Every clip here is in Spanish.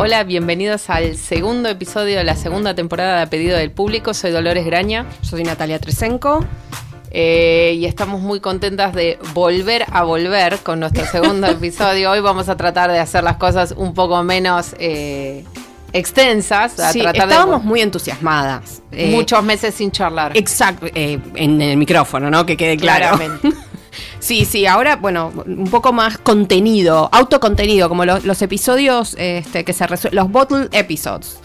Hola, bienvenidos al segundo episodio de la segunda temporada de A Pedido del Público. Soy Dolores Graña. Yo soy Natalia Tresenco. Eh, y estamos muy contentas de volver a volver con nuestro segundo episodio. Hoy vamos a tratar de hacer las cosas un poco menos eh, extensas. A Sí, tratar estábamos de, muy entusiasmadas. Eh, muchos meses sin charlar. Exacto, en el micrófono, ¿no? Que quede claro. Claramente. Sí, sí, ahora, bueno, un poco más contenido, autocontenido, como los, los episodios este, que se resuelven, los bottle episodes.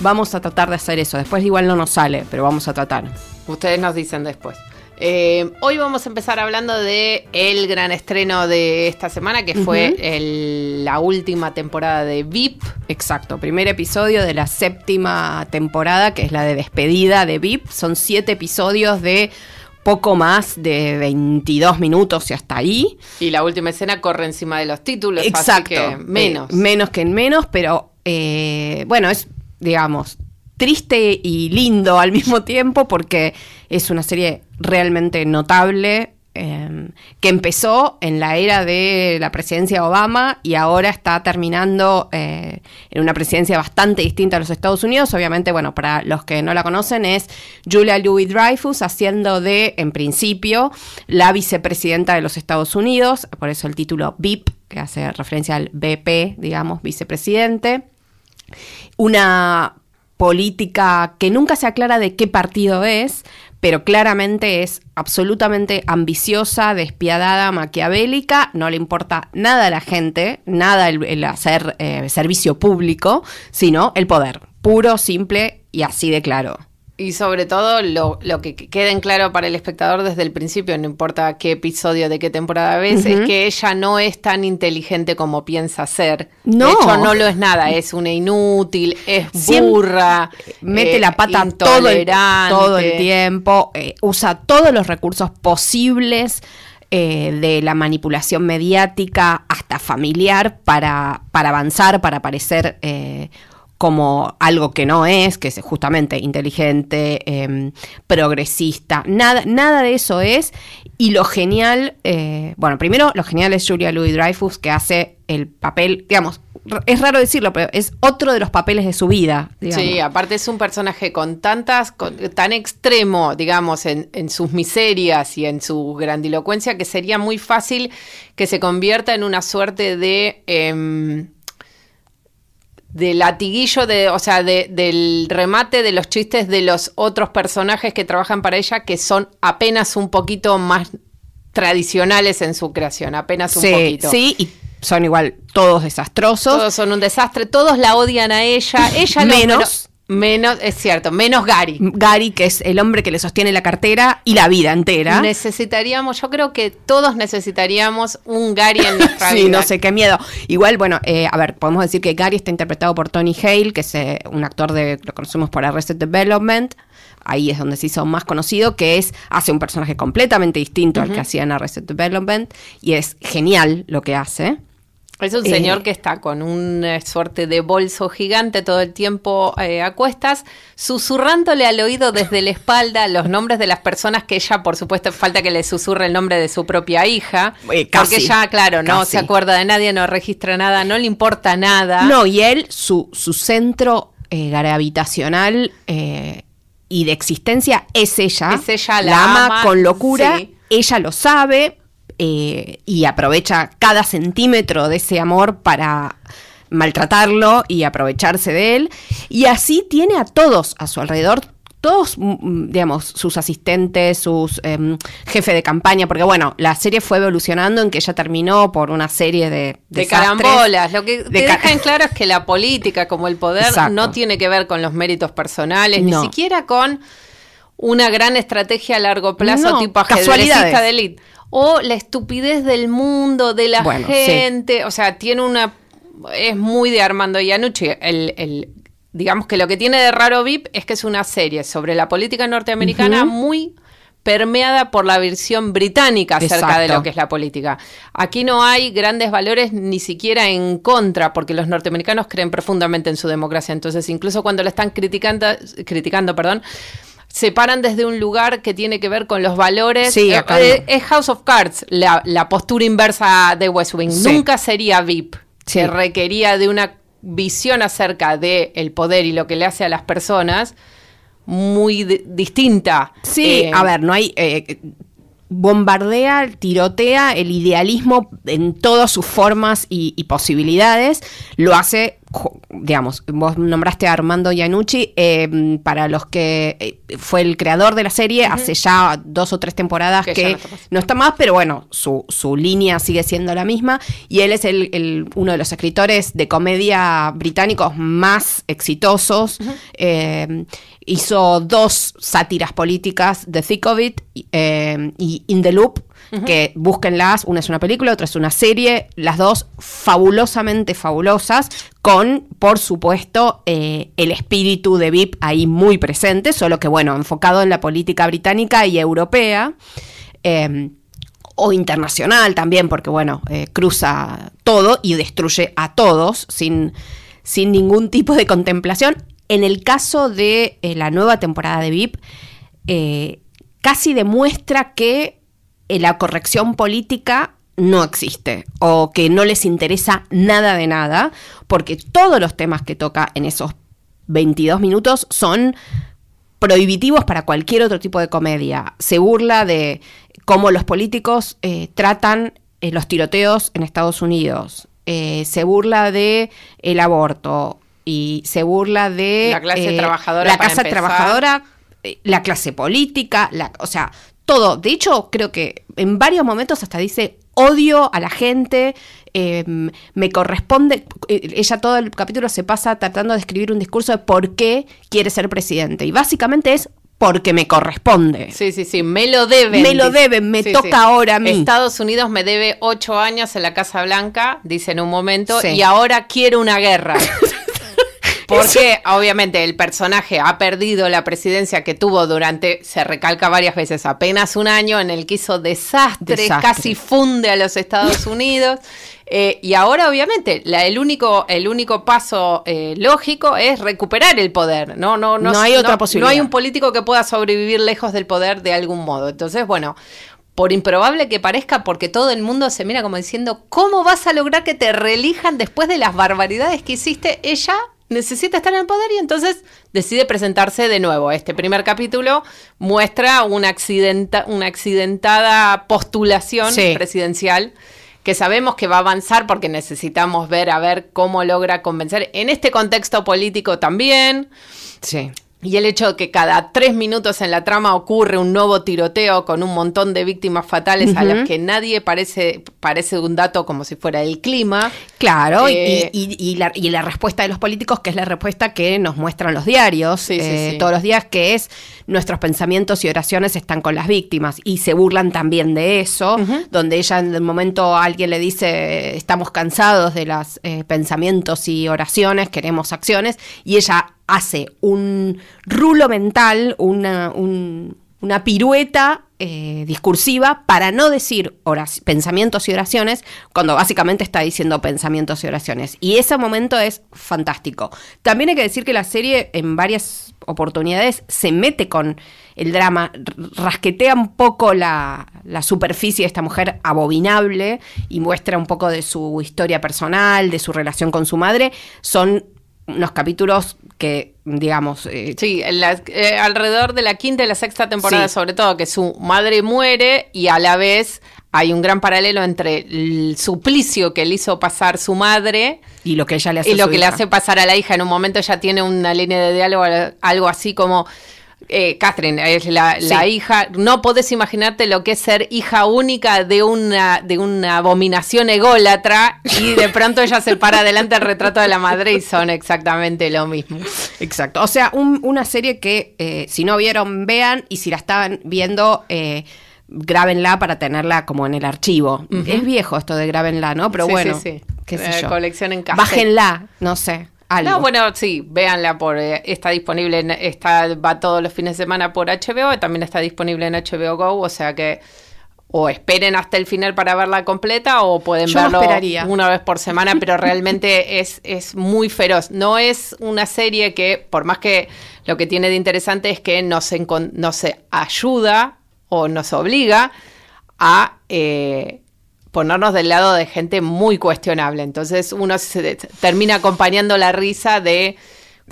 Vamos a tratar de hacer eso. Después igual no nos sale, pero vamos a tratar. Ustedes nos dicen después. Eh, hoy vamos a empezar hablando de el gran estreno de esta semana, que fue el- la última temporada de VIP. Exacto, primer episodio de la séptima temporada, que es la de despedida de VIP. Son siete episodios de poco más de 22 minutos y hasta ahí. Y la última escena corre encima de los títulos, Exacto. así que menos. Eh, menos que en menos, pero eh, bueno, es, digamos, triste y lindo al mismo tiempo porque es una serie realmente notable. Eh, que empezó en la era de la presidencia de Obama y ahora está terminando eh, en una presidencia bastante distinta a los Estados Unidos. Obviamente, bueno, para los que no la conocen, es Julia Louis Dreyfus haciendo de, en principio, la vicepresidenta de los Estados Unidos, por eso el título VIP, que hace referencia al BP, digamos, vicepresidente. Una política que nunca se aclara de qué partido es, pero claramente es absolutamente ambiciosa, despiadada, maquiavélica, no le importa nada a la gente, nada el, el hacer eh, servicio público, sino el poder, puro, simple y así de claro. Y sobre todo lo, lo que quede en claro para el espectador desde el principio, no importa qué episodio de qué temporada ves, es que ella no es tan inteligente como piensa ser. No. De hecho, no lo es nada, es una inútil, es Siempre burra. mete eh, la pata todo el, todo el tiempo, eh, usa todos los recursos posibles eh, de la manipulación mediática hasta familiar para, para avanzar, para parecer eh, como algo que no es, que es justamente inteligente, eh, progresista, nada, nada de eso es. Y lo genial, eh, bueno, primero lo genial es Julia Louis Dreyfus que hace el papel, digamos, es raro decirlo, pero es otro de los papeles de su vida. Sí, aparte es un personaje con tantas, tan extremo, digamos, en, en sus miserias y en su grandilocuencia, que sería muy fácil que se convierta en una suerte de... em, de latiguillo de, o sea, de- del remate de los chistes de los otros personajes que trabajan para ella, que son apenas un poquito más tradicionales en su creación, apenas un sí, poquito. sí, y son igual todos desastrosos. Todos son un desastre, todos la odian a ella, ella no, Menos. Menos, es cierto, menos Gary. Gary, que es el hombre que le sostiene la cartera y la vida entera. Necesitaríamos, yo creo que todos necesitaríamos un Gary en nuestra Sí, vida. no sé qué miedo. Igual, bueno, eh, a ver, podemos decir que Gary está interpretado por Tony Hale, que es eh, un actor de, lo conocemos por Arrested Development. Ahí es donde se hizo más conocido, que es, hace un personaje completamente distinto al que hacía en Arrested Development. Y es genial lo que hace. Es un Eh, señor que está con una suerte de bolso gigante todo el tiempo eh, a cuestas, susurrándole al oído desde la espalda los nombres de las personas que ella, por supuesto, falta que le susurre el nombre de su propia hija. Eh, casi, porque ella, claro, no casi. se acuerda de nadie, no registra nada, no le importa nada. No, y él, su, su centro eh, gravitacional eh, y de existencia es ella. Es ella, la ama, ama, con locura. sí. Ella lo sabe eh, y aprovecha cada centímetro de ese amor para maltratarlo y aprovecharse de él. Y así tiene a todos a su alrededor. Todos, mm, mm, digamos, sus asistentes, sus em, jefe de campaña, porque bueno, la serie fue evolucionando en que ella terminó por una serie de De carambolas. Lo que De te deja en claro es que la política, como el poder, Exacto. no tiene que ver con los méritos personales, No. ni siquiera con una gran estrategia a largo plazo No, tipo ajedrecista de elite. O la estupidez del mundo, de la Bueno, sí. gente. O sea, tiene una. Es muy de Armando Iannucci. El, el- digamos que lo que tiene de raro VIP es que es una serie sobre la política norteamericana muy permeada por la versión británica acerca de lo que es la política. Aquí no hay grandes valores ni siquiera en contra, porque los norteamericanos creen profundamente en su democracia. Entonces, incluso cuando la están criticando, criticando, perdón, se paran desde un lugar que tiene que ver con los valores. Sí, eh, eh, es House of Cards, la, postura inversa de West Wing. Nunca sería VIP. Se requería de una visión acerca del el poder y lo que le hace a las personas muy distinta. Sí, eh, a ver, no hay bombardea, tirotea el idealismo en todas sus formas y, posibilidades. Lo hace, digamos, vos nombraste a Armando Iannucci, eh, para los que eh, fue el creador de la serie hace ya dos o tres temporadas que, no, está más, pero bueno, su, su, línea sigue siendo la misma. Y él es el, uno de los escritores de comedia británicos más exitosos. Hizo dos sátiras políticas, The Thick of It eh, y In the Loop, que búsquenlas, una es una película, otra es una serie, las dos fabulosamente fabulosas, con, por supuesto, eh, el espíritu de VIP ahí muy presente, solo que, bueno, enfocado en la política británica y europea. Em, o internacional también, porque bueno, eh, cruza todo y destruye a todos sin, sin ningún tipo de contemplación. En el caso de eh, la nueva temporada de VIP, casi demuestra que la corrección política no existe o que no les interesa nada de nada, porque todos los temas que toca en esos 22 minutos son prohibitivos para cualquier otro tipo de comedia. Se burla de cómo los políticos tratan los tiroteos en Estados Unidos. se burla de el aborto y se burla de la clase eh, trabajadora. La clase trabajadora, eh, la clase política, la, o sea, todo. De hecho, creo que en varios momentos hasta dice odio a la gente, em, me corresponde, eh, ella todo el capítulo se pasa tratando de escribir un discurso de por qué quiere ser presidente. Y básicamente es porque me corresponde. Sí, sí, sí, me lo deben. Me lo deben, me toca ahora a mí. Estados Unidos me debe ocho años en la Casa Blanca, dice en un momento, y ahora quiero una guerra. Porque obviamente el personaje ha perdido la presidencia que tuvo durante, se recalca varias veces, apenas un año en el que hizo desastre, casi funde a los Estados Unidos. Eh, y ahora, obviamente, la, el, único, el único paso eh, lógico es recuperar el poder. No, no, no, no hay otra posibilidad. No hay un político que pueda sobrevivir lejos del poder de algún modo. Entonces, bueno, por improbable que parezca, porque todo el mundo se mira como diciendo, ¿cómo vas a lograr que te reelijan después de las barbaridades que hiciste? Ella necesita estar en el poder y entonces decide presentarse de nuevo. Este primer capítulo muestra una, accidenta, una accidentada postulación presidencial que sabemos que va a avanzar porque necesitamos ver a ver cómo logra convencer en este contexto político también. Sí. Y el hecho de que cada tres minutos en la trama ocurre un nuevo tiroteo con un montón de víctimas fatales a las que nadie parece, parece un dato como si fuera el clima. Claro, y, eh, la, respuesta de los políticos, que es la respuesta que nos muestran los diarios eh, todos los días, que es nuestros pensamientos y oraciones están con las víctimas. Y se burlan también de eso, donde ella en el momento alguien le dice, estamos cansados de los eh, pensamientos y oraciones, queremos acciones, y ella hace un rulo mental, una, una pirueta eh, discursiva para no decir pensamientos y oraciones, cuando básicamente está diciendo pensamientos y oraciones. Y ese momento es fantástico. También hay que decir que la serie en varias oportunidades se mete con el drama, rasquetea un poco la, la superficie de esta mujer abominable y muestra un poco de su historia personal, de su relación con su madre. Son unos capítulos que, digamos... Eh, sí, eh, alrededor de la quinta y la sexta temporada, sobre todo, que su madre muere y a la vez hay un gran paralelo entre el suplicio que le hizo pasar su madre y lo que ella le hace y lo que le hace pasar a la hija. En un momento ella tiene una línea de diálogo, algo así como eh, Catherine es la, hija. No podés imaginarte lo que es ser hija única de una, de una abominación ególatra y de pronto ella se para delante del retrato de la madre y son exactamente lo mismo. Exacto. O sea, una serie que eh, si no vieron, vean y si la estaban viendo, eh, grábenla para tenerla como en el archivo. Es viejo esto de grábenla, ¿no? Pero bueno, qué sé yo. Colección en Bájenla, no sé. Algo. No, bueno, sí, véanla por eh, está disponible en, está va todos los fines de semana por HBO, y también está disponible en HBO Go, o sea que o esperen hasta el final para verla completa o pueden Yo verlo esperaría. una vez por semana, pero realmente es, es muy feroz. No es una serie que, por más que lo que tiene de interesante es que nos, nos ayuda o nos obliga a eh, ponernos del lado de gente muy cuestionable. Entonces uno se termina acompañando la risa de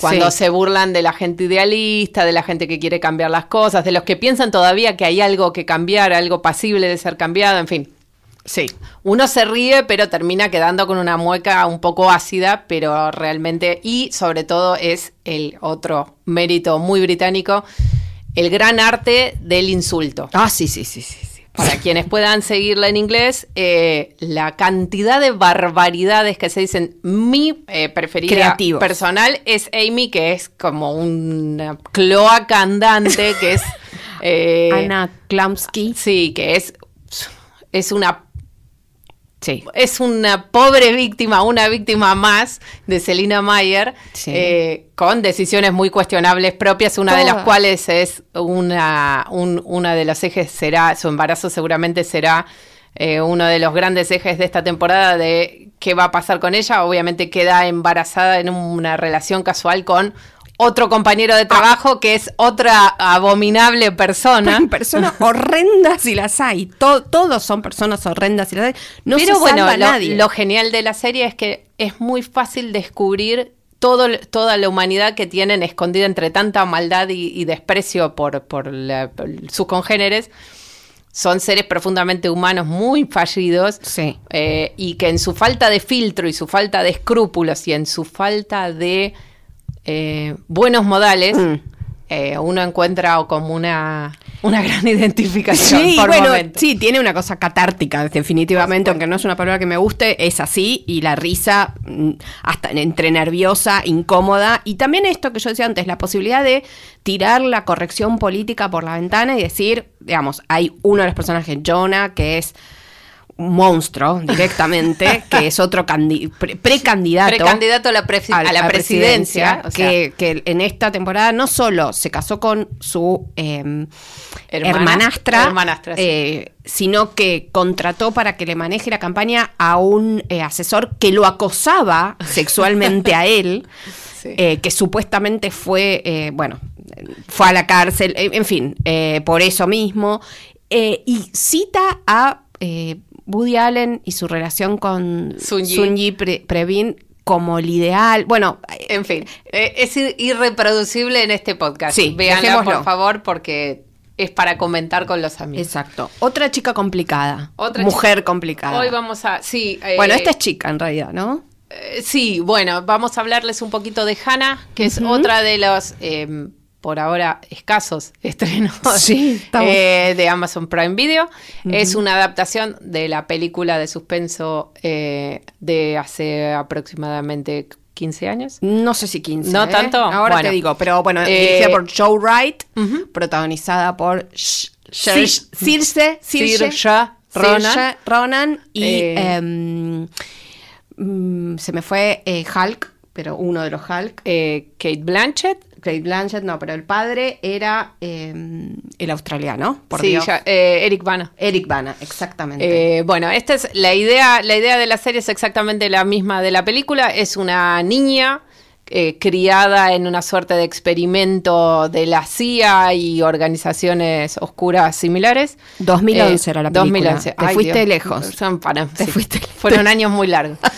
cuando Sí. se burlan de la gente idealista, de la gente que quiere cambiar las cosas, de los que piensan todavía que hay algo que cambiar, algo pasible de ser cambiado, en fin. Sí. Uno se ríe, pero termina quedando con una mueca un poco ácida, pero realmente, y sobre todo es el otro mérito muy británico, el gran arte del insulto. Ah, sí, sí, sí, sí. Para quienes puedan seguirla en inglés, eh, la cantidad de barbaridades que se dicen. Mi eh, preferida Creativos. personal es Amy, que es como una cloaca andante, que es. eh, Ana Klamsky. Sí, que es. Es una Sí. es una pobre víctima, una víctima más de Selina Mayer, Sí. eh, con decisiones muy cuestionables propias, una de las cuales es una, un- una de los ejes será, su embarazo seguramente será eh, uno de los grandes ejes de esta temporada de qué va a pasar con ella. Obviamente queda embarazada en una relación casual con otro compañero de trabajo que es otra abominable persona. Personas horrendas si las hay. To- todos son personas horrendas si las hay. No Pero se bueno, salva lo, nadie. lo genial de la serie es que es muy fácil descubrir todo, toda la humanidad que tienen escondida entre tanta maldad y, y desprecio por, por, la- por sus congéneres. Son seres profundamente humanos, muy fallidos, Sí. eh, y que en su falta de filtro y su falta de escrúpulos y en su falta de eh, buenos modales, Mm. eh, uno encuentra como una, una gran identificación. Sí, por bueno, momentos. sí, tiene una cosa catártica, definitivamente, aunque no es una palabra que me guste, es así, y la risa, mm, hasta entre nerviosa, incómoda, y también esto que yo decía antes, la posibilidad de tirar la corrección política por la ventana y decir, digamos, hay uno de los personajes, Jonah, que es monstruo directamente, que es otro candi- pre- precandidato. Precandidato a la, presi- a la presidencia, o sea, que, que en esta temporada no solo se casó con su em, Hermana- hermanastra, hermanastra, sí. eh, sino que contrató para que le maneje la campaña a un eh, asesor que lo acosaba sexualmente a él, eh, que supuestamente fue, eh, bueno, fue a la cárcel, en fin, eh, por eso mismo, y cita a Woody Allen y su relación con Sun Yi. Sun Yi Pre- Previn como el ideal, bueno, En fin, eh, es ir- irreproducible en este podcast. Sí, Véanla, por favor, porque es para comentar con los amigos. exacto. Otra chica complicada, Otra mujer chica- complicada. Hoy vamos a... Sí, eh, Bueno, esta es chica en realidad, ¿no? eh, sí, bueno, vamos a hablarles un poquito de Hannah, que es otra de los... eh, por ahora escasos estrenos Sí, eh, de Amazon Prime Video. Es una adaptación de la película de suspenso eh, de hace aproximadamente 15 años. No sé si 15. ¿No ¿eh? tanto? Ahora Bueno. te digo, pero bueno, dirigida por Joe Wright, protagonizada por Sh- Sh- Sh- Circe, Circe, Ronan. Y em, mm, se me fue Hulk, pero uno de los Hulk. Eh, Kate Blanchett. Kate Blanchett, no, pero el padre era em, el australiano, por sí, Dios. ya, eh, Eric Bana. Eric Bana, exactamente. Eh, bueno, esta es la idea, la idea de la serie es exactamente la misma de la película. Es una niña eh, criada en una suerte de experimento de la CIA y organizaciones oscuras similares. 2011 era la película. 2011. Te fuiste lejos. Son para- Te sí, fuiste- Fueron años muy largos.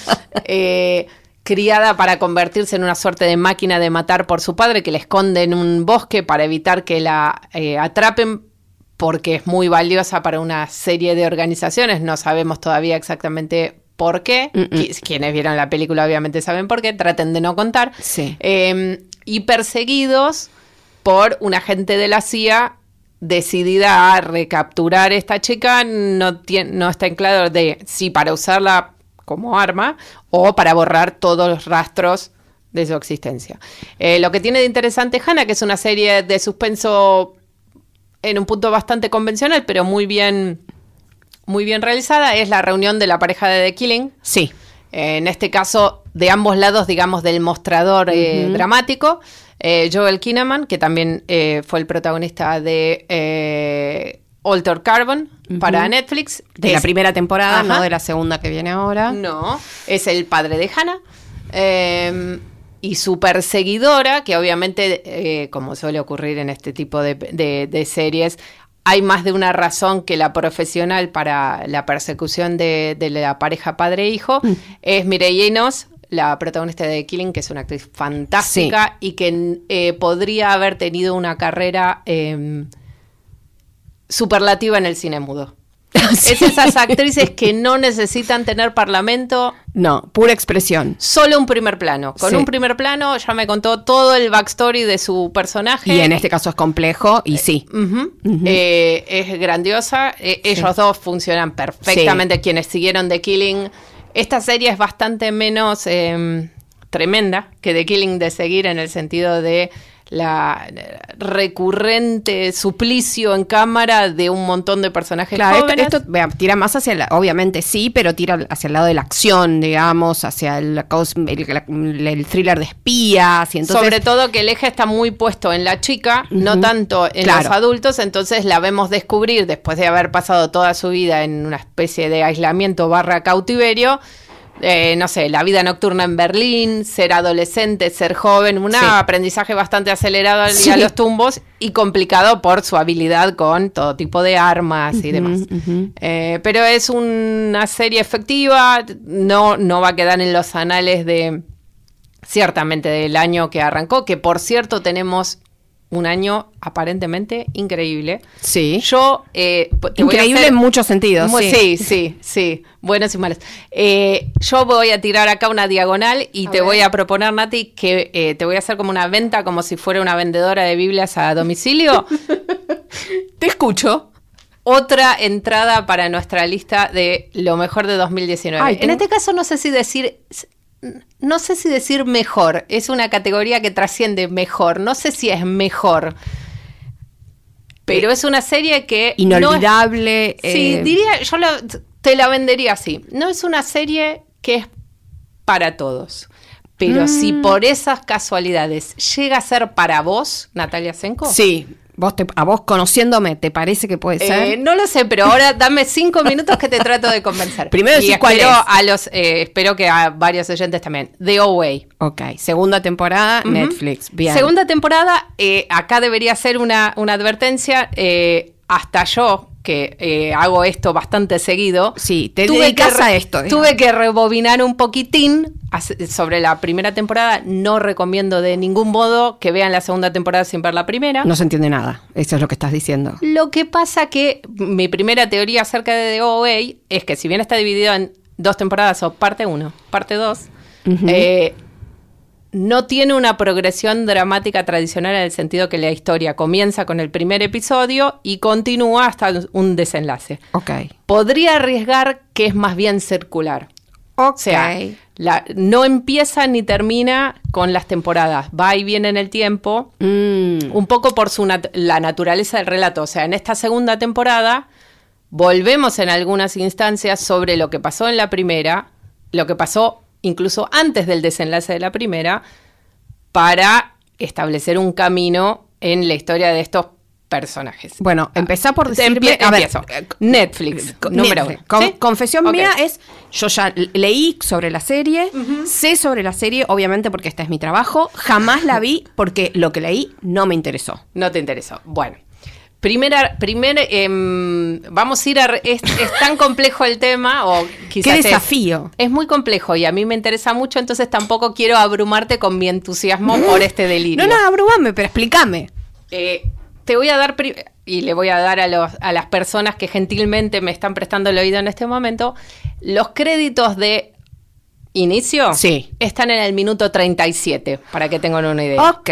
Eh, criada para convertirse en una suerte de máquina de matar por su padre, que la esconde en un bosque para evitar que la eh, atrapen, porque es muy valiosa para una serie de organizaciones. No sabemos todavía exactamente por qué. Mm, mm. Qui- Quienes vieron la película obviamente saben por qué. Traten de no contar. Sí. Eh, y perseguidos por un agente de la CIA decidida a recapturar esta chica, no, no está en claro de si para usarla como arma o para borrar todos los rastros de su existencia. Eh, lo que tiene de interesante Hannah, que es una serie de suspenso en un punto bastante convencional, pero muy bien, muy bien realizada, es la reunión de la pareja de The Killing. sí. En este caso, de ambos lados, digamos, del mostrador eh, dramático. Eh, Joel Kinnaman, que también fue el protagonista de Alter Carbon para Netflix. De la primera temporada, Ajá. no de la segunda que viene ahora. No, es el padre de Hannah. eh, y su perseguidora, que obviamente, eh, como suele ocurrir en este tipo de, de- de series, hay más de una razón que la profesional para la persecución de, de la pareja padre-hijo. Es Mireille Enos, la protagonista de Killing, que es una actriz fantástica y que eh, podría haber tenido una carrera eh, superlativa en el cine mudo. Es esas actrices que no necesitan tener parlamento, No, pura expresión. solo un primer plano. Con Sí. un primer plano ya me contó todo el backstory de su personaje. Y en este caso es complejo, y sí. Ujú. Eh, es grandiosa. Eh, ellos dos funcionan perfectamente. Quienes siguieron The Killing. Esta serie es bastante menos eh, tremenda que The Killing de seguir en el sentido de la recurrente suplicio en cámara de un montón de personajes Claro, esto, jóvenes. esto, vea, tira más hacia, la, obviamente sí, pero tira hacia el lado de la acción, digamos, hacia el, el, el thriller de espías. Y entonces, Sobre todo que el eje está muy puesto en la chica, no tanto en Claro. los adultos, entonces la vemos descubrir después de haber pasado toda su vida en una especie de aislamiento barra cautiverio. Eh, no sé, la vida nocturna en Berlín, ser adolescente, ser joven, un Sí. aprendizaje bastante acelerado al- Sí. a los tumbos y complicado por su habilidad con todo tipo de armas y demás. Eh, pero es una serie efectiva, no, no va a quedar en los anales de, ciertamente del año que arrancó, que por cierto tenemos un año aparentemente increíble. sí. Yo eh, te voy a Increíble hacer- en muchos sentidos. Sí. sí, sí, sí, buenos y malos. Eh, yo voy a tirar acá una diagonal y A te ver. voy a proponer, Nati, que eh, te voy a hacer como una venta, como si fuera una vendedora de Biblias a domicilio. Te escucho. Otra entrada para nuestra lista de lo mejor de 2019. Ay, En este caso no sé si decir, no sé si decir mejor, es una categoría que trasciende mejor, no sé si es mejor, pero es una serie que... no es- Inolvidable. sí, eh, diría, yo la- te la vendería así. No es una serie que es para todos. Pero si Mm. por esas casualidades llega a ser para vos, Natalia Senko. Sí. Vos te- a vos conociéndome, ¿te parece que puede Eh, ser? no lo sé, pero ahora dame cinco minutos que te trato de convencer. Primero y espero es. a los, eh, espero que a varios oyentes también. The Away. Ok, segunda temporada, Netflix. Bien. Segunda temporada, eh, acá debería ser una, una advertencia. eh, hasta yo, que eh, hago esto bastante seguido. Sí, te dedicas re- a esto, digamos. Tuve que rebobinar un poquitín sobre la primera temporada. No recomiendo de ningún modo que vean la segunda temporada sin ver la primera. No se entiende nada. Eso es lo que estás diciendo. Lo que pasa que mi primera teoría acerca de The OA es que si bien está dividido en dos temporadas o parte 1, parte 2, no tiene una progresión dramática tradicional en el sentido que la historia comienza con el primer episodio y continúa hasta un desenlace. Ok. Podría arriesgar que es más bien circular. Ok. O sea, la- no empieza ni termina con las temporadas, va y viene en el tiempo Mm, un poco por su nat- la naturaleza del relato. O sea, en esta segunda temporada volvemos en algunas instancias sobre lo que pasó en la primera, lo que pasó incluso antes del desenlace de la primera, para establecer un camino en la historia de estos personajes. Bueno, empezá por decirme... Empie- a ver, eh, Netflix, Con- número Netflix. uno. Con- ¿Sí? Confesión mía es, yo ya leí sobre la serie, sé sobre la serie, obviamente porque este es mi trabajo, jamás la vi porque lo que leí no me interesó. No te interesó. Bueno. Primera, primer, em, vamos a ir a... Es, es tan complejo el tema, o quizás Qué es- desafío. Es, muy complejo y a mí me interesa mucho, entonces tampoco quiero abrumarte con mi entusiasmo por este delirio. No, no, abrumame, pero explícame. Eh, te voy a dar, y le voy a dar a, los, a las personas que gentilmente me están prestando el oído en este momento, los créditos de inicio Sí. están en el minuto 37, para que tengan una idea. Ok.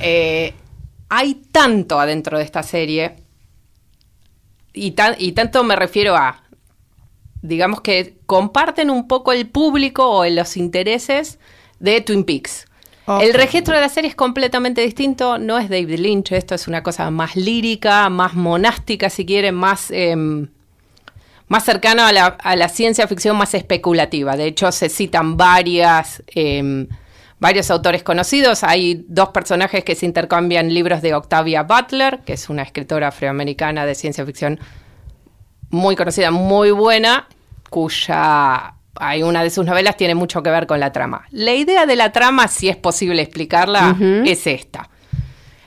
Eh, hay tanto adentro de esta serie, y, tan- y tanto me refiero a, digamos que comparten un poco el público o los intereses de Twin Peaks. El registro de la serie es completamente distinto, no es David Lynch, esto es una cosa más lírica, más monástica, si quieren, más, em, más cercano a la, a la ciencia ficción más especulativa. De hecho, se citan varias, eh, varios autores conocidos. Hay dos personajes que se intercambian libros de Octavia Butler, que es una escritora afroamericana de ciencia ficción muy conocida, muy buena, cuya hay una de sus novelas tiene mucho que ver con la trama. La idea de la trama, si es posible explicarla, es esta.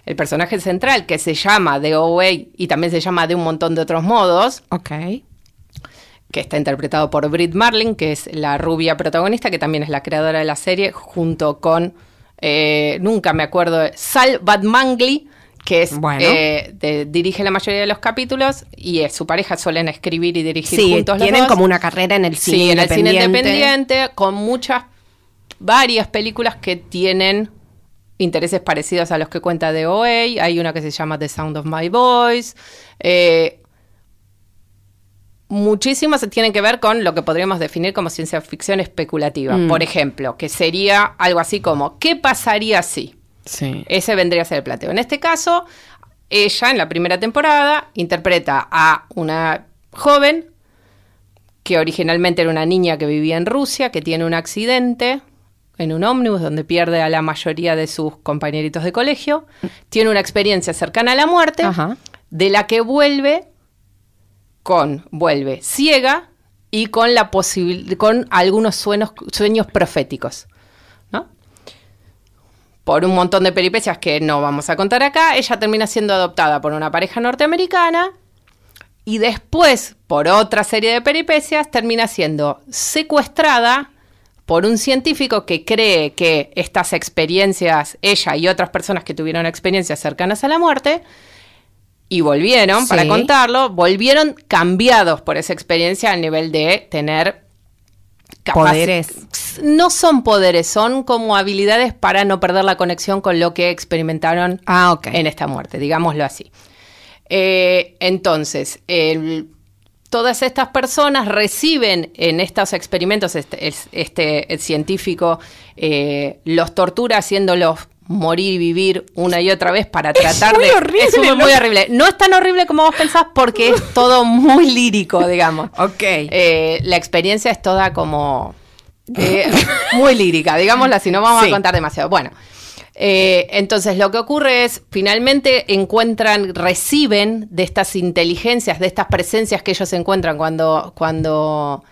El personaje central, que se llama The Away y también se llama de un montón de otros modos, Ok. Que está interpretado por Britt Marlin, que es la rubia protagonista, que también es la creadora de la serie, junto con, eh, nunca me acuerdo, de Sal Batmangli, que es, Bueno. eh, de- dirige la mayoría de los capítulos, y es su pareja suelen escribir y dirigir Sí, juntos los tienen dos. como una carrera en el cine Sí, en el cine independiente. independiente, con muchas, varias películas que tienen intereses parecidos a los que cuenta The OA. Hay una que se llama The Sound of My Voice. Eh, muchísimas tienen que ver con lo que podríamos definir como ciencia ficción especulativa. Mm. Por ejemplo, que sería algo así como, ¿qué pasaría si? Sí. Ese vendría a ser el plateo. En este caso, ella en la primera temporada interpreta a una joven que originalmente era una niña que vivía en Rusia, que tiene un accidente en un ómnibus donde pierde a la mayoría de sus compañeritos de colegio, tiene una experiencia cercana a la muerte, Ajá. de la que vuelve con vuelve ciega y con la con algunos sueños, sueños proféticos, ¿no? Por un montón de peripecias que no vamos a contar acá, ella termina siendo adoptada por una pareja norteamericana y después, por otra serie de peripecias, termina siendo secuestrada por un científico que cree que estas experiencias, ella y otras personas que tuvieron experiencias cercanas a la muerte, y volvieron, para contarlo, volvieron cambiados por esa experiencia a nivel de tener Poderes. No son poderes, son como habilidades para no perder la conexión con lo que experimentaron Ah, en esta muerte, digámoslo así. Eh, entonces, el- todas estas personas reciben en estos experimentos, este, es- este el científico eh, los tortura haciéndolos morir y vivir una y otra vez para tratar muy de... horrible, es muy, ¿no? muy horrible. No es tan horrible como vos pensás porque es todo muy lírico, digamos. Ok. Eh, la experiencia es toda como eh, muy lírica, digámosla, si no vamos Sí. a contar demasiado. Bueno, eh, entonces lo que ocurre es, finalmente encuentran, reciben de estas inteligencias, de estas presencias que ellos encuentran cuando, cuando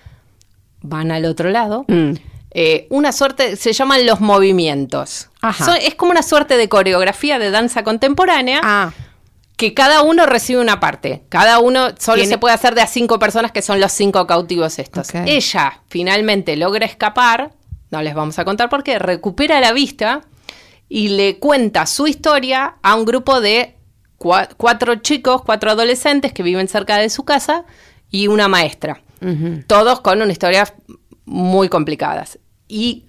van al otro lado, Mm. Eh, una suerte, se llaman los movimientos. Ajá. Son- es como una suerte de coreografía de danza contemporánea Ah, que cada uno recibe una parte. Cada uno solo Tiene- se puede hacer de a cinco personas que son los cinco cautivos estos. Ella finalmente logra escapar, no les vamos a contar por qué, recupera la vista y le cuenta su historia a un grupo de cua- cuatro chicos, cuatro adolescentes que viven cerca de su casa y una maestra. Todos con una historia muy complicadas. Y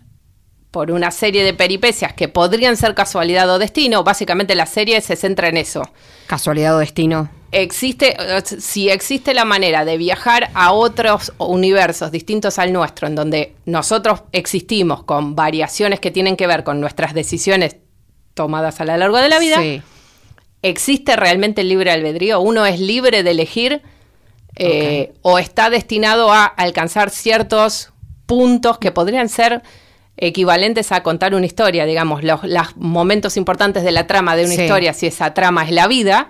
por una serie de peripecias que podrían ser casualidad o destino, básicamente la serie se centra en eso. casualidad o destino. Existe, eh, si existe la manera de viajar a otros universos distintos al nuestro, en donde nosotros existimos con variaciones que tienen que ver con nuestras decisiones tomadas a lo largo de la vida, Sí. ¿existe realmente el libre albedrío? ¿Uno es libre de elegir eh, o está destinado a alcanzar ciertos puntos que podrían ser equivalentes a contar una historia, digamos, los, los momentos importantes de la trama de una Sí. historia, si esa trama es la vida?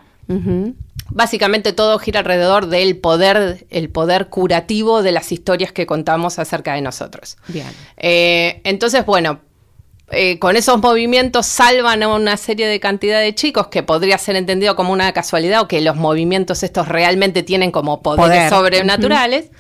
Básicamente todo gira alrededor del poder, el poder curativo de las historias que contamos acerca de nosotros. Bien. Eh, entonces, bueno, eh, con esos movimientos salvan a una serie de cantidad de chicos que podría ser entendido como una casualidad o que los movimientos estos realmente tienen como poderes Poder. sobrenaturales.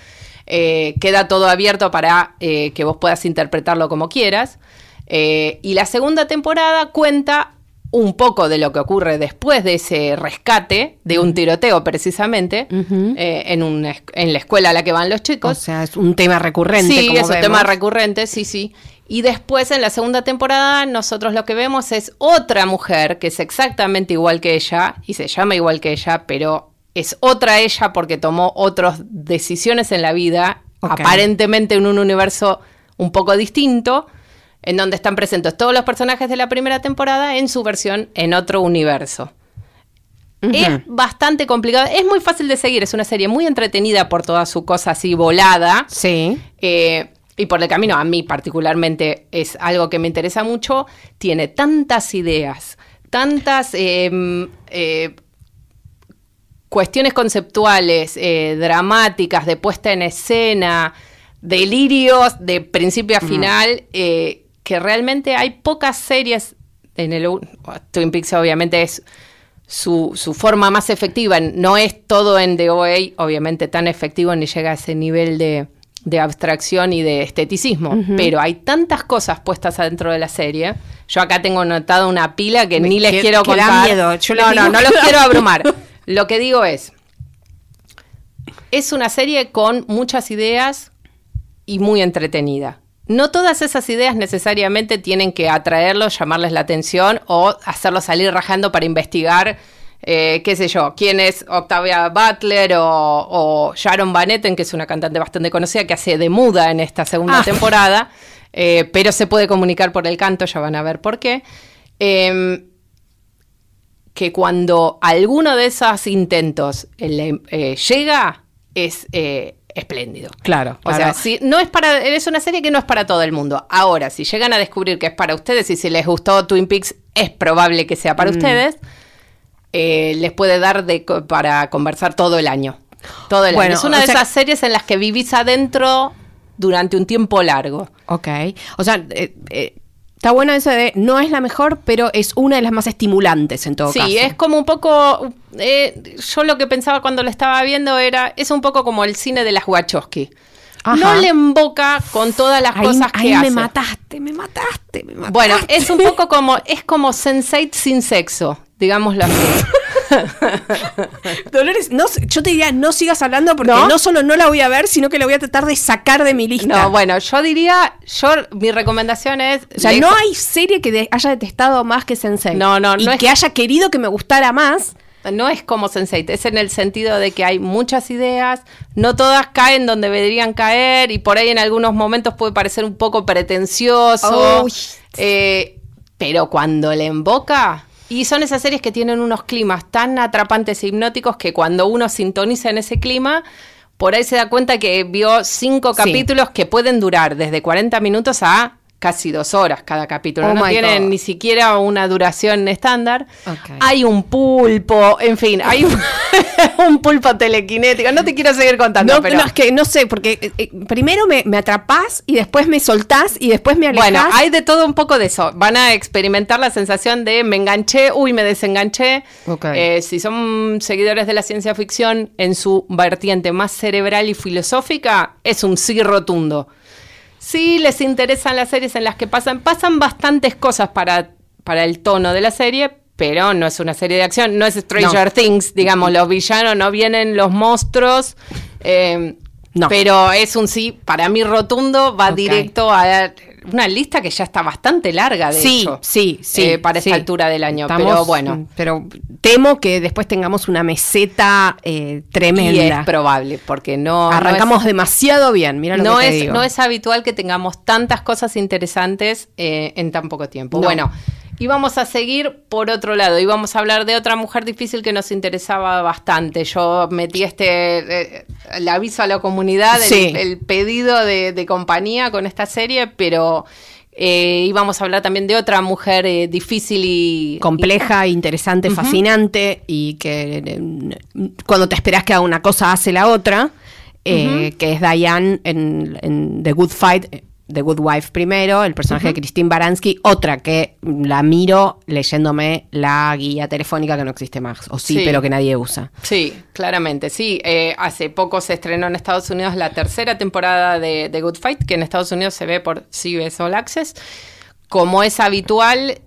Eh, queda todo abierto para eh, que vos puedas interpretarlo como quieras. Eh, y la segunda temporada cuenta un poco de lo que ocurre después de ese rescate, de un tiroteo precisamente, eh, en, una en la escuela a la que van los chicos. O sea, es un tema recurrente. Sí, como es un tema recurrente, sí, sí. Y después en la segunda temporada nosotros lo que vemos es otra mujer que es exactamente igual que ella y se llama igual que ella, pero es otra ella porque tomó otras decisiones en la vida, aparentemente en un universo un poco distinto, en donde están presentes todos los personajes de la primera temporada en su versión en otro universo. Es bastante complicado, es muy fácil de seguir, es una serie muy entretenida por toda su cosa así volada. Sí. Eh, y por el camino, a mí particularmente es algo que me interesa mucho, tiene tantas ideas, tantas em, eh, cuestiones conceptuales, eh, dramáticas, de puesta en escena, delirios de principio a final, eh, que realmente hay pocas series en el Twin Peaks obviamente es su, su, forma más efectiva, no es todo en The OA, obviamente tan efectivo ni llega a ese nivel de, de abstracción y de esteticismo, pero hay tantas cosas puestas adentro de la serie. Yo acá tengo anotado una pila que ni les quiero contar. Miedo. no, no, no los quiero abrumar. Lo que digo es, es una serie con muchas ideas y muy entretenida. No todas esas ideas necesariamente tienen que atraerlos, llamarles la atención o hacerlos salir rajando para investigar eh, qué sé yo, quién es Octavia Butler o, Sharon Van Etten, que es una cantante bastante conocida que hace de muda en esta segunda ah. temporada, eh, pero se puede comunicar por el canto, ya van a ver por qué. Em, que cuando alguno de esos intentos eh, llega, es espléndido. Claro. O sea, si no es para, es una serie que no es para todo el mundo. Ahora, si llegan a descubrir que es para ustedes y si les gustó Twin Peaks, es probable que sea para mm. ustedes. Eh, les puede dar de, para conversar todo el año. Todo el año. Es una de esas series en las que vivís adentro durante un tiempo largo. Ok. O sea, eh, eh, está bueno eso de no es la mejor, pero es una de las más estimulantes en todo caso. Sí, es como un poco. yo lo que pensaba cuando lo estaba viendo era. Es un poco como el cine de las Wachowski. No le emboca con todas las cosas que hace. me mataste, me mataste, me mataste. Bueno, es un poco como. Es como Sense8 sin sexo digámoslo así. Dolores, no, yo te diría, no sigas hablando porque ¿No? solo no la voy a ver, sino que la voy a tratar de sacar de mi lista. No, bueno, yo diría, yo mi recomendación es... O sea, no hay serie que haya detestado más que Sensei. No, no, no. Y que haya querido que me gustara más. No es como Sensei, es en el sentido de que hay muchas ideas, no todas caen donde deberían caer y por ahí en algunos momentos puede parecer un poco pretencioso. Eh, pero cuando le emboca, y son esas series que tienen unos climas tan atrapantes e hipnóticos que cuando uno sintoniza en ese clima, por ahí se da cuenta que vio cinco capítulos que pueden durar desde 40 minutos a casi dos horas cada capítulo. Oh no tienen ni siquiera una duración estándar. Hay un pulpo, en fin, hay un, pulpo telequinético. No te quiero seguir contando. No, pero... es que no sé, porque eh, eh, primero me, me, atrapás y después me soltás y después me alejás. Bueno, hay de todo un poco de eso. Van a experimentar la sensación de me enganché, uy, me desenganché. Eh, si son seguidores de la ciencia ficción en su vertiente más cerebral y filosófica, es un sí rotundo. Sí, les interesan las series en las que pasan, pasan bastantes cosas para, para el tono de la serie, pero no es una serie de acción, no es Stranger Things, digamos, los villanos no vienen los monstruos. Eh, no. Pero es un sí, para mí rotundo, va directo a una lista que ya está bastante larga, de sí, hecho. Sí, sí, eh, para esta altura del año. pero bueno. Mm, pero temo que después tengamos una meseta eh, tremenda. Y es probable, porque no. Arrancamos demasiado bien, mira lo no que es, te digo. No es habitual que tengamos tantas cosas interesantes eh, en tan poco tiempo. Bueno. Y vamos a seguir por otro lado y vamos a hablar de otra mujer difícil que nos interesaba bastante. Yo metí este, eh, el aviso a la comunidad, el, pedido de, compañía con esta serie, pero eh, íbamos a hablar también de otra mujer eh, difícil y... Compleja, interesante, fascinante y que eh, cuando te esperas que haga una cosa hace la otra, que es Diane en, en The Good Fight The Good Wife primero, el personaje de Christine Baranski, otra que la miro leyéndome la guía telefónica que no existe más, o sí, pero que nadie usa. Sí, claramente, sí. Eh, hace poco se estrenó en Estados Unidos la tercera temporada de The Good Fight, que en Estados Unidos se ve por CBS All Access. Como es habitual,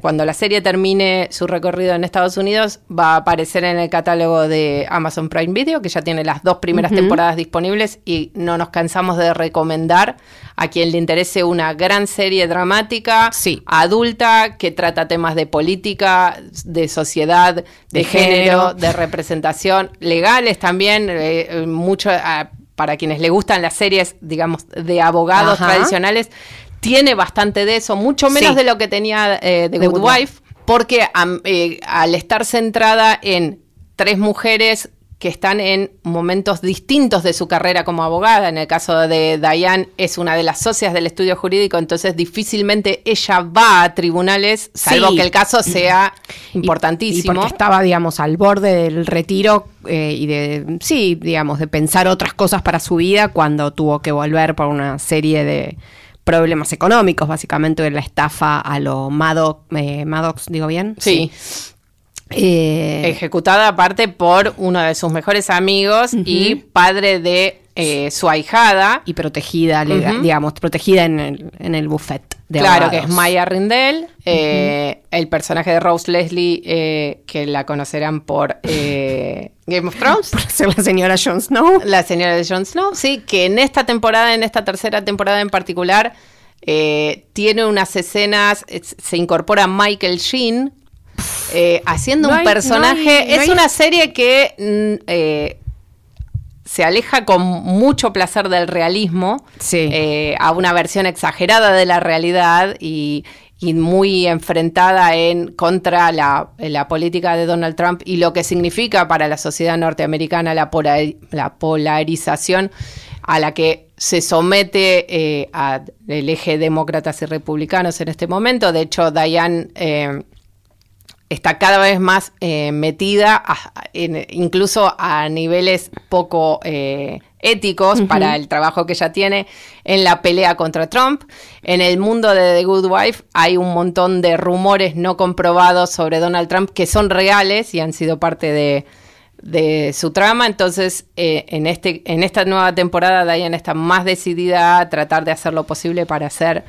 cuando la serie termine su recorrido en Estados Unidos, va a aparecer en el catálogo de Amazon Prime Video, que ya tiene las dos primeras temporadas disponibles y no nos cansamos de recomendar a quien le interese una gran serie dramática, adulta, que trata temas de política, de sociedad, de, género, de representación, legales también, eh, mucho... Ah, para quienes le gustan las series, digamos, de abogados tradicionales, tiene bastante de eso, mucho menos de lo que tenía eh, The, Good, Wife. porque eh, al estar centrada en tres mujeres que están en momentos distintos de su carrera como abogada. En el caso de Diane es una de las socias del estudio jurídico, entonces difícilmente ella va a tribunales, salvo que el caso sea importantísimo. Y, porque estaba, digamos, al borde del retiro eh, y de, sí, digamos, de pensar otras cosas para su vida cuando tuvo que volver por una serie de problemas económicos, básicamente la estafa a lo Maddox, eh, Maddox digo bien. sí. Eh, Ejecutada aparte por uno de sus mejores amigos y padre de eh, su ahijada. Y protegida, digamos, protegida en el, en el buffet. De claro, que es Maya Rindell, eh, el personaje de Rose Leslie, que la conocerán por Game of Thrones. Por ser la señora Jon Snow. La señora de Jon Snow, sí, que en esta temporada, en esta tercera temporada en particular, tiene unas escenas, se incorpora Michael Sheen, eh, haciendo un personaje. es una serie que mm, eh, se aleja con mucho placer del realismo eh, a una versión exagerada de la realidad y, muy enfrentada en contra la, la, política de Donald Trump y lo que significa para la sociedad norteamericana la, la polarización a la que se somete el eje demócratas y republicanos en este momento. De hecho, Diane está cada vez más eh, metida, incluso a niveles poco eh, éticos para el trabajo que ella tiene en la pelea contra Trump. En el mundo de The Good Wife hay un montón de rumores no comprobados sobre Donald Trump que son reales y han sido parte de, su trama. Entonces, eh, en, este, en esta nueva temporada, Diane está más decidida a tratar de hacer lo posible para hacer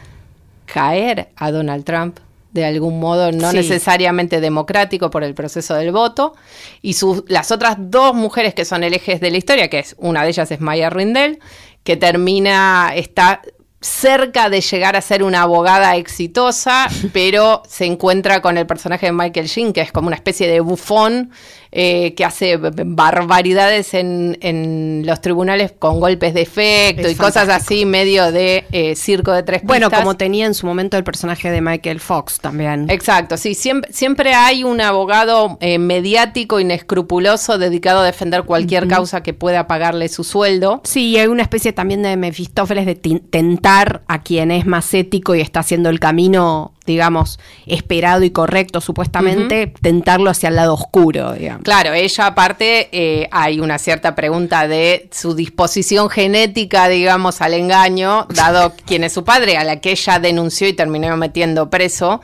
caer a Donald Trump de algún modo no necesariamente democrático por el proceso del voto. Y sus, las otras dos mujeres que son el eje de la historia, que es una de ellas es Maya Rindell, que termina, está cerca de llegar a ser una abogada exitosa, pero se encuentra con el personaje de Michael Sheen, que es como una especie de bufón eh, que hace barbaridades en, los tribunales con golpes de efecto y cosas así, medio de eh, circo de tres Bueno, como tenía en su momento el personaje de Michael Fox también. Exacto, sí, siempre, siempre hay un abogado eh, mediático, inescrupuloso, dedicado a defender cualquier causa que pueda pagarle su sueldo. Sí, hay una especie también de Mefistófeles de tentar a quien es más ético y está haciendo el camino digamos, esperado y correcto supuestamente, tentarlo hacia el lado oscuro, digamos. Claro, ella aparte eh, hay una cierta pregunta de su disposición genética, digamos, al engaño, dado quién es su padre, a la que ella denunció y terminó metiendo preso.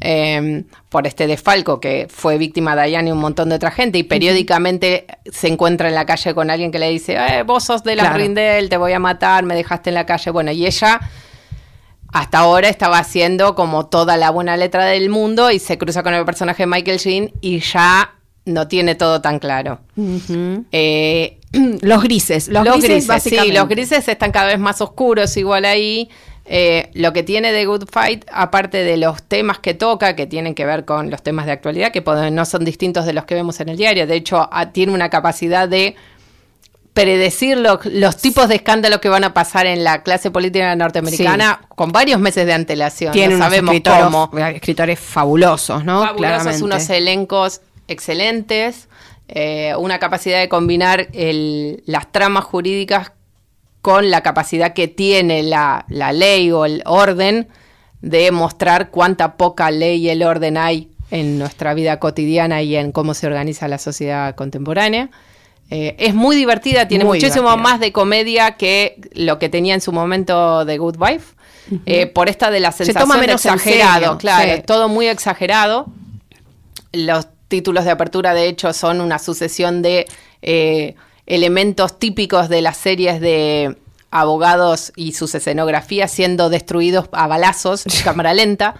Em, por este desfalco que fue víctima de Diane y un montón de otra gente y periódicamente se encuentra en la calle con alguien que le dice, eh, vos sos de la Rindel, te voy a matar, me dejaste en la calle. Bueno, y ella hasta ahora estaba haciendo como toda la buena letra del mundo y se cruza con el personaje de Michael Sheen y ya no tiene todo tan claro. Eh, los grises, los, grises, sí, los grises están cada vez más oscuros igual ahí. Eh, lo que tiene de Good Fight, aparte de los temas que toca, que tienen que ver con los temas de actualidad, que no son distintos de los que vemos en el diario, de hecho tiene una capacidad de predecir los tipos de escándalos que van a pasar en la clase política norteamericana con varios meses de antelación. Tienen sabemos cómo. escritores fabulosos, ¿no? Fabulosos, unos elencos excelentes, eh, una capacidad de combinar las tramas jurídicas con la capacidad que tiene la, la ley o el orden de mostrar cuánta poca ley y el orden hay en nuestra vida cotidiana y en cómo se organiza la sociedad contemporánea. Eh, es muy divertida, tiene muchísimo más de comedia que lo que tenía en su momento de Good Wife. Eh, por esta de la sensación de exagerado, claro, todo muy exagerado. Los títulos de apertura, de hecho, son una sucesión de eh, elementos típicos de las series de abogados y sus escenografías siendo destruidos a balazos, cámara lenta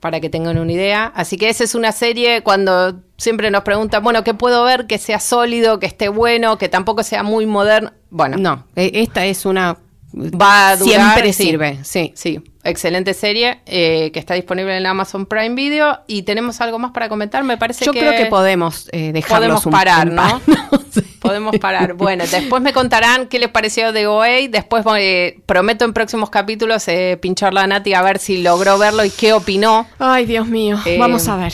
para que tengan una idea. Así que esa es una serie cuando siempre nos preguntan, bueno, ¿qué puedo ver que sea sólido, que esté bueno, que tampoco sea muy moderno? Bueno. No, e, esta es una... Va a durar, Siempre sirve, sí, sí. Excelente serie eh, que está disponible en Amazon Prime Video. Y tenemos algo más para comentar, me parece Yo que... creo que podemos eh, Podemos parar, ¿no? Podemos parar. Bueno, después me contarán qué les pareció de OA. Después eh, prometo en próximos capítulos eh, pincharla a Nati a ver si logró verlo y qué opinó. Ay, Dios mío. Vamos a ver.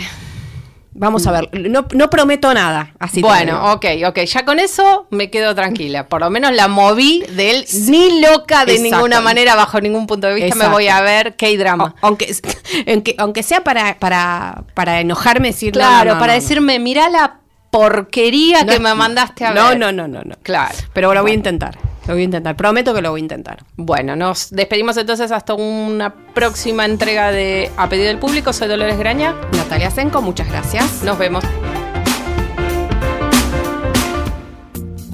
Vamos a ver, no, no prometo nada. Así Bueno, ok, ok. Ya con eso me quedo tranquila. Por lo menos la moví de él. Ni loca de Exacto. ninguna manera, bajo ningún punto de vista, me voy a ver K-drama. O- aunque, aunque, aunque sea para, para, para enojarme, decir Claro, no, no, para decirme, mirá la porquería No, que me mandaste a no, ver. No, no, no, no. Claro. Pero lo voy a intentar. Lo voy a intentar. Prometo que lo voy a intentar. Bueno, nos despedimos entonces hasta una próxima entrega de A Pedido del Público. Soy Dolores Graña. Natalia Senko, muchas gracias. Nos vemos.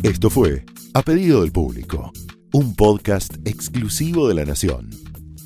Esto fue A Pedido del Público, un podcast exclusivo de La Nación.